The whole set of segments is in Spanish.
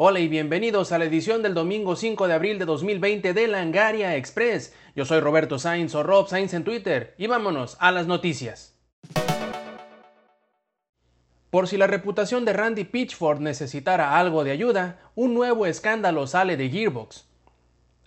Hola y bienvenidos a la edición del domingo 5 de abril de 2020 de Langaria Express. Yo soy Roberto Sainz o Rob Sainz en Twitter y vámonos a las noticias. Por si la reputación de Randy Pitchford necesitara algo de ayuda, un nuevo escándalo sale de Gearbox.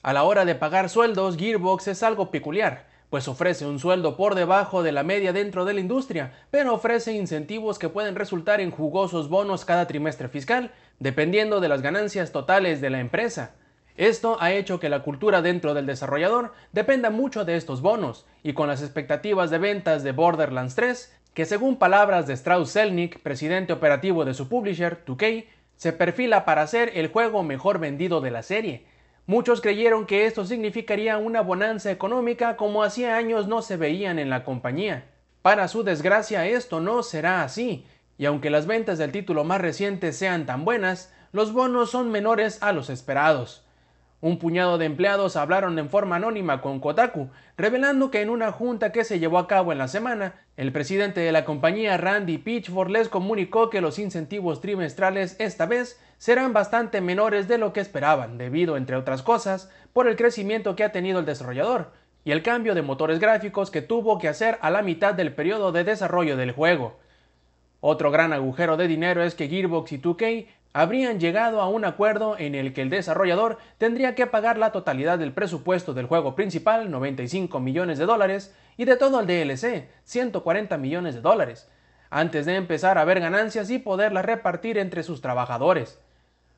A la hora de pagar sueldos, Gearbox es algo peculiar, pues ofrece un sueldo por debajo de la media dentro de la industria, pero ofrece incentivos que pueden resultar en jugosos bonos cada trimestre fiscal, dependiendo de las ganancias totales de la empresa. Esto ha hecho que la cultura dentro del desarrollador dependa mucho de estos bonos, y con las expectativas de ventas de Borderlands 3, que según palabras de Strauss Zelnick, presidente operativo de su publisher, 2K, se perfila para ser el juego mejor vendido de la serie, Muchos creyeron que esto significaría una bonanza económica como hacía años no se veían en la compañía. Para su desgracia esto no será así, y aunque las ventas del título más reciente sean tan buenas, los bonos son menores a los esperados. Un puñado de empleados hablaron en forma anónima con Kotaku, revelando que en una junta que se llevó a cabo en la semana, el presidente de la compañía Randy Pitchford les comunicó que los incentivos trimestrales esta vez serán bastante menores de lo que esperaban, debido, entre otras cosas, por el crecimiento que ha tenido el desarrollador y el cambio de motores gráficos que tuvo que hacer a la mitad del periodo de desarrollo del juego. Otro gran agujero de dinero es que Gearbox y 2K habrían llegado a un acuerdo en el que el desarrollador tendría que pagar la totalidad del presupuesto del juego principal, 95 millones de dólares, y de todo el DLC, 140 millones de dólares, antes de empezar a ver ganancias y poderlas repartir entre sus trabajadores.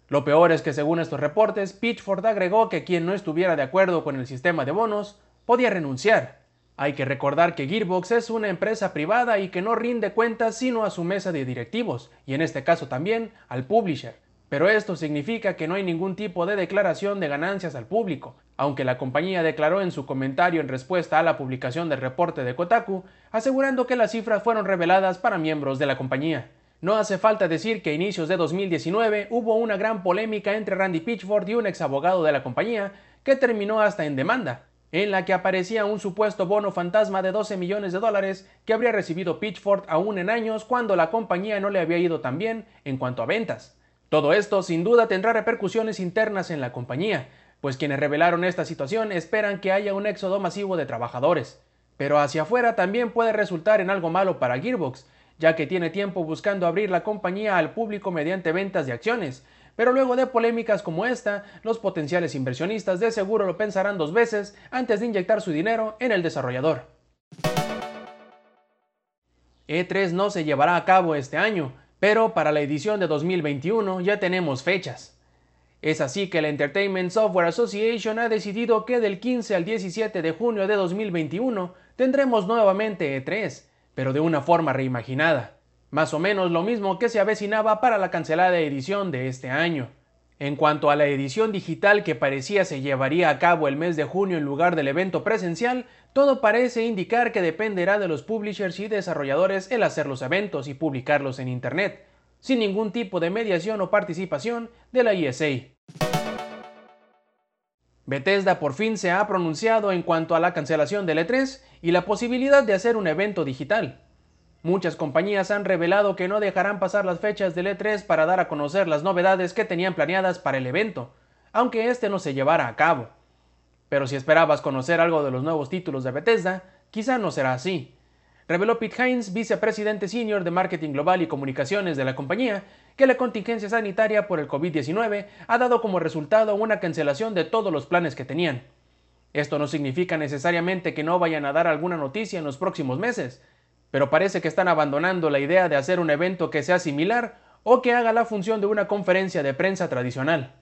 Lo peor es que según estos reportes, Pitchford agregó que quien no estuviera de acuerdo con el sistema de bonos podía renunciar. Hay que recordar que Gearbox es una empresa privada y que no rinde cuentas sino a su mesa de directivos, y en este caso también al publisher. Pero esto significa que no hay ningún tipo de declaración de ganancias al público, aunque la compañía declaró en su comentario en respuesta a la publicación del reporte de Kotaku, asegurando que las cifras fueron reveladas para miembros de la compañía. No hace falta decir que a inicios de 2019 hubo una gran polémica entre Randy Pitchford y un ex abogado de la compañía que terminó hasta en demanda, en la que aparecía un supuesto bono fantasma de 12 millones de dólares que habría recibido Pitchford aún en años cuando la compañía no le había ido tan bien en cuanto a ventas. Todo esto sin duda tendrá repercusiones internas en la compañía, pues quienes revelaron esta situación esperan que haya un éxodo masivo de trabajadores. Pero hacia afuera también puede resultar en algo malo para Gearbox, ya que tiene tiempo buscando abrir la compañía al público mediante ventas de acciones, pero luego de polémicas como esta, los potenciales inversionistas de seguro lo pensarán dos veces antes de inyectar su dinero en el desarrollador. E3 no se llevará a cabo este año, pero para la edición de 2021 ya tenemos fechas. Es así que la Entertainment Software Association ha decidido que del 15 al 17 de junio de 2021 tendremos nuevamente E3, pero de una forma reimaginada más o menos lo mismo que se avecinaba para la cancelada edición de este año. En cuanto a la edición digital que parecía se llevaría a cabo el mes de junio en lugar del evento presencial, todo parece indicar que dependerá de los publishers y desarrolladores el hacer los eventos y publicarlos en Internet, sin ningún tipo de mediación o participación de la ESA. Bethesda por fin se ha pronunciado en cuanto a la cancelación del E3 y la posibilidad de hacer un evento digital. Muchas compañías han revelado que no dejarán pasar las fechas del E3 para dar a conocer las novedades que tenían planeadas para el evento, aunque este no se llevara a cabo. Pero si esperabas conocer algo de los nuevos títulos de Bethesda, quizá no será así. Reveló Pete Hines, vicepresidente senior de marketing global y comunicaciones de la compañía, que la contingencia sanitaria por el COVID-19 ha dado como resultado una cancelación de todos los planes que tenían. Esto no significa necesariamente que no vayan a dar alguna noticia en los próximos meses, pero parece que están abandonando la idea de hacer un evento que sea similar o que haga la función de una conferencia de prensa tradicional.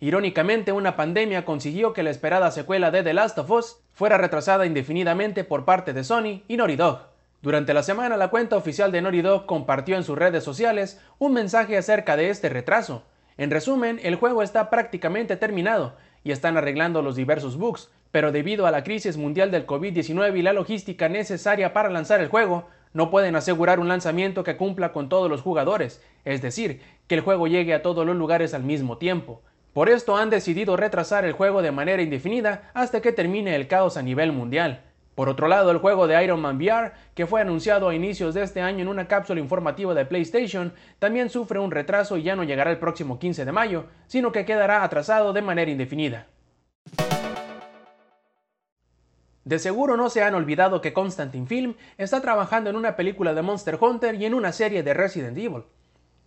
Irónicamente, una pandemia consiguió que la esperada secuela de The Last of Us fuera retrasada indefinidamente por parte de Sony y Naughty Dog. Durante la semana, la cuenta oficial de Naughty Dog compartió en sus redes sociales un mensaje acerca de este retraso. En resumen, el juego está prácticamente terminado y están arreglando los diversos bugs, pero debido a la crisis mundial del COVID-19 y la logística necesaria para lanzar el juego, no pueden asegurar un lanzamiento que cumpla con todos los jugadores, es decir, que el juego llegue a todos los lugares al mismo tiempo. Por esto han decidido retrasar el juego de manera indefinida hasta que termine el caos a nivel mundial. Por otro lado, el juego de Iron Man VR, que fue anunciado a inicios de este año en una cápsula informativa de PlayStation, también sufre un retraso y ya no llegará el próximo 15 de mayo, sino que quedará atrasado de manera indefinida. De seguro no se han olvidado que Constantine Film está trabajando en una película de Monster Hunter y en una serie de Resident Evil.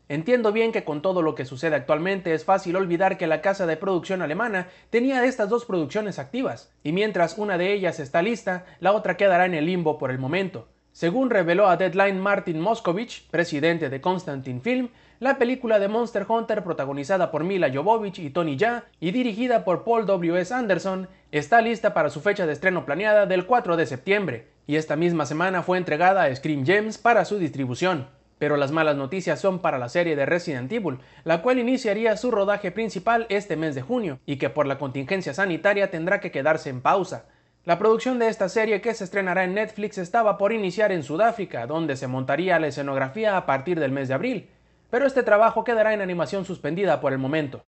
Entiendo bien que con todo lo que sucede actualmente es fácil olvidar que la casa de producción alemana tenía estas dos producciones activas, y mientras una de ellas está lista, la otra quedará en el limbo por el momento. Según reveló a Deadline Martin Moskovich, presidente de Constantine Film, la película de Monster Hunter protagonizada por Mila Jovovich y Tony Jaa y dirigida por Paul W.S. Anderson está lista para su fecha de estreno planeada del 4 de septiembre, y esta misma semana fue entregada a Scream Gems para su distribución. Pero las malas noticias son para la serie de Resident Evil, la cual iniciaría su rodaje principal este mes de junio, y que por la contingencia sanitaria tendrá que quedarse en pausa. La producción de esta serie que se estrenará en Netflix estaba por iniciar en Sudáfrica, donde se montaría la escenografía a partir del mes de abril, pero este trabajo quedará en animación suspendida por el momento.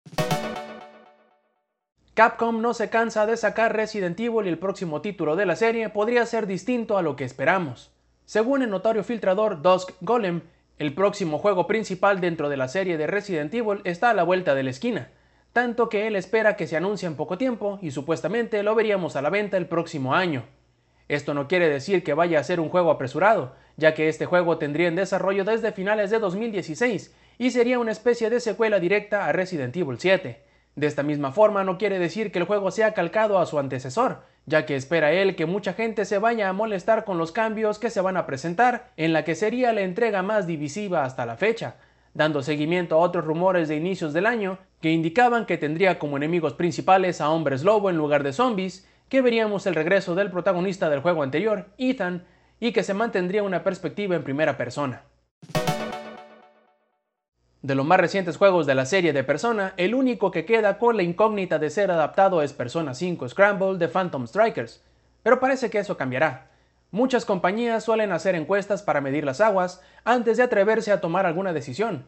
Capcom no se cansa de sacar Resident Evil y el próximo título de la serie podría ser distinto a lo que esperamos. Según el notorio filtrador Dusk Golem, el próximo juego principal dentro de la serie de Resident Evil está a la vuelta de la esquina, tanto que él espera que se anuncie en poco tiempo y supuestamente lo veríamos a la venta el próximo año. Esto no quiere decir que vaya a ser un juego apresurado, ya que este juego tendría en desarrollo desde finales de 2016 y sería una especie de secuela directa a Resident Evil 7. De esta misma forma no quiere decir que el juego sea calcado a su antecesor, ya que espera él que mucha gente se vaya a molestar con los cambios que se van a presentar en la que sería la entrega más divisiva hasta la fecha, dando seguimiento a otros rumores de inicios del año que indicaban que tendría como enemigos principales a hombres lobo en lugar de zombies, que veríamos el regreso del protagonista del juego anterior, Ethan, y que se mantendría una perspectiva en primera persona. De los más recientes juegos de la serie de Persona, el único que queda con la incógnita de ser adaptado es Persona 5 Scramble de Phantom Strikers, pero parece que eso cambiará. Muchas compañías suelen hacer encuestas para medir las aguas antes de atreverse a tomar alguna decisión,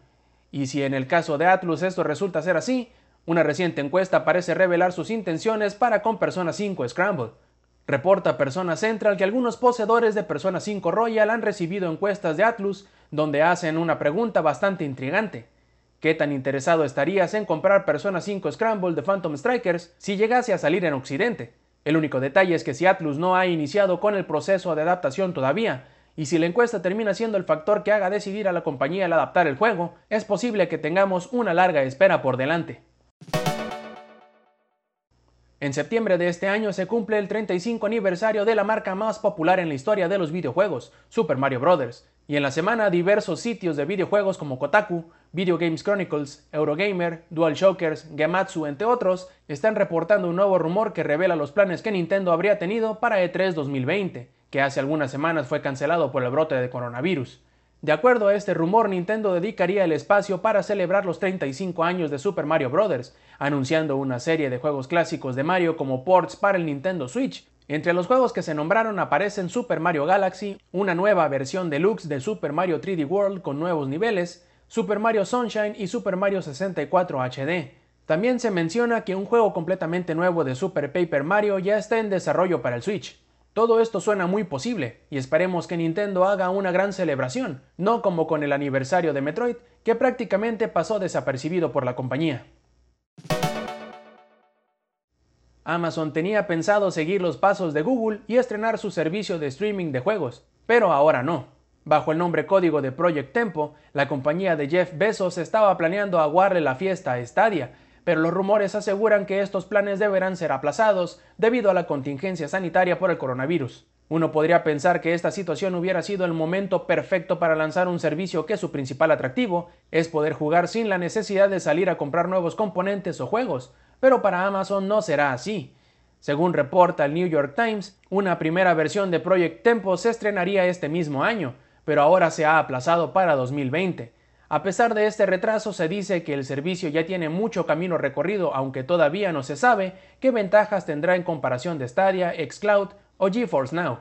y si en el caso de Atlus esto resulta ser así, una reciente encuesta parece revelar sus intenciones para con Persona 5 Scramble. Reporta Persona Central que algunos poseedores de Persona 5 Royal han recibido encuestas de Atlus donde hacen una pregunta bastante intrigante. ¿Qué tan interesado estarías en comprar Persona 5 Scramble de Phantom Strikers si llegase a salir en Occidente? El único detalle es que si Atlus no ha iniciado con el proceso de adaptación todavía, y si la encuesta termina siendo el factor que haga decidir a la compañía el adaptar el juego, es posible que tengamos una larga espera por delante. En septiembre de este año se cumple el 35 aniversario de la marca más popular en la historia de los videojuegos, Super Mario Bros. Y en la semana diversos sitios de videojuegos como Kotaku, Video Games Chronicles, Eurogamer, DualShockers, Gematsu, entre otros, están reportando un nuevo rumor que revela los planes que Nintendo habría tenido para E3 2020, que hace algunas semanas fue cancelado por el brote de coronavirus. De acuerdo a este rumor, Nintendo dedicaría el espacio para celebrar los 35 años de Super Mario Bros., anunciando una serie de juegos clásicos de Mario como ports para el Nintendo Switch. Entre los juegos que se nombraron aparecen Super Mario Galaxy, una nueva versión deluxe de Super Mario 3D World con nuevos niveles, Super Mario Sunshine y Super Mario 64 HD. También se menciona que un juego completamente nuevo de Super Paper Mario ya está en desarrollo para el Switch. Todo esto suena muy posible, y esperemos que Nintendo haga una gran celebración, no como con el aniversario de Metroid, que prácticamente pasó desapercibido por la compañía. Amazon tenía pensado seguir los pasos de Google y estrenar su servicio de streaming de juegos, pero ahora no. Bajo el nombre código de Project Tempo, la compañía de Jeff Bezos estaba planeando aguarle la fiesta a Stadia, pero los rumores aseguran que estos planes deberán ser aplazados debido a la contingencia sanitaria por el coronavirus. Uno podría pensar que esta situación hubiera sido el momento perfecto para lanzar un servicio que su principal atractivo es poder jugar sin la necesidad de salir a comprar nuevos componentes o juegos, pero para Amazon no será así. Según reporta el New York Times, una primera versión de Project Tempo se estrenaría este mismo año, pero ahora se ha aplazado para 2020. A pesar de este retraso, se dice que el servicio ya tiene mucho camino recorrido, aunque todavía no se sabe qué ventajas tendrá en comparación de Stadia, Xcloud o GeForce Now.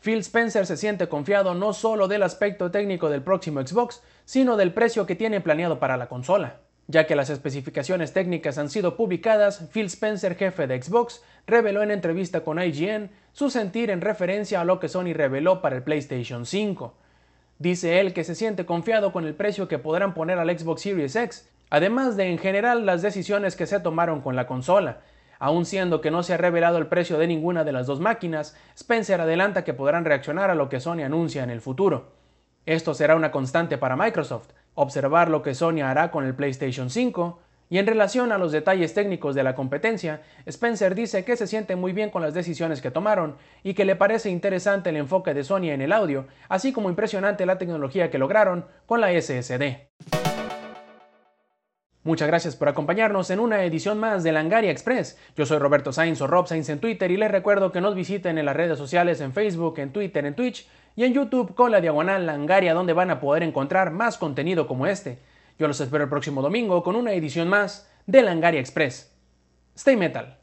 Phil Spencer se siente confiado no solo del aspecto técnico del próximo Xbox, sino del precio que tiene planeado para la consola. Ya que las especificaciones técnicas han sido publicadas, Phil Spencer, jefe de Xbox, reveló en entrevista con IGN su sentir en referencia a lo que Sony reveló para el PlayStation 5. Dice él que se siente confiado con el precio que podrán poner al Xbox Series X, además de en general las decisiones que se tomaron con la consola. Aun siendo que no se ha revelado el precio de ninguna de las dos máquinas, Spencer adelanta que podrán reaccionar a lo que Sony anuncia en el futuro. Esto será una constante para Microsoft, observar lo que Sony hará con el PlayStation 5, y en relación a los detalles técnicos de la competencia, Spencer dice que se siente muy bien con las decisiones que tomaron y que le parece interesante el enfoque de Sony en el audio, así como impresionante la tecnología que lograron con la SSD. Muchas gracias por acompañarnos en una edición más de Langaria Express. Yo soy Roberto Sainz o Rob Sainz en Twitter y les recuerdo que nos visiten en las redes sociales en Facebook, en Twitter, en Twitch y en YouTube con la diagonal Langaria donde van a poder encontrar más contenido como este. Yo los espero el próximo domingo con una edición más de Langaria Express. Stay Metal.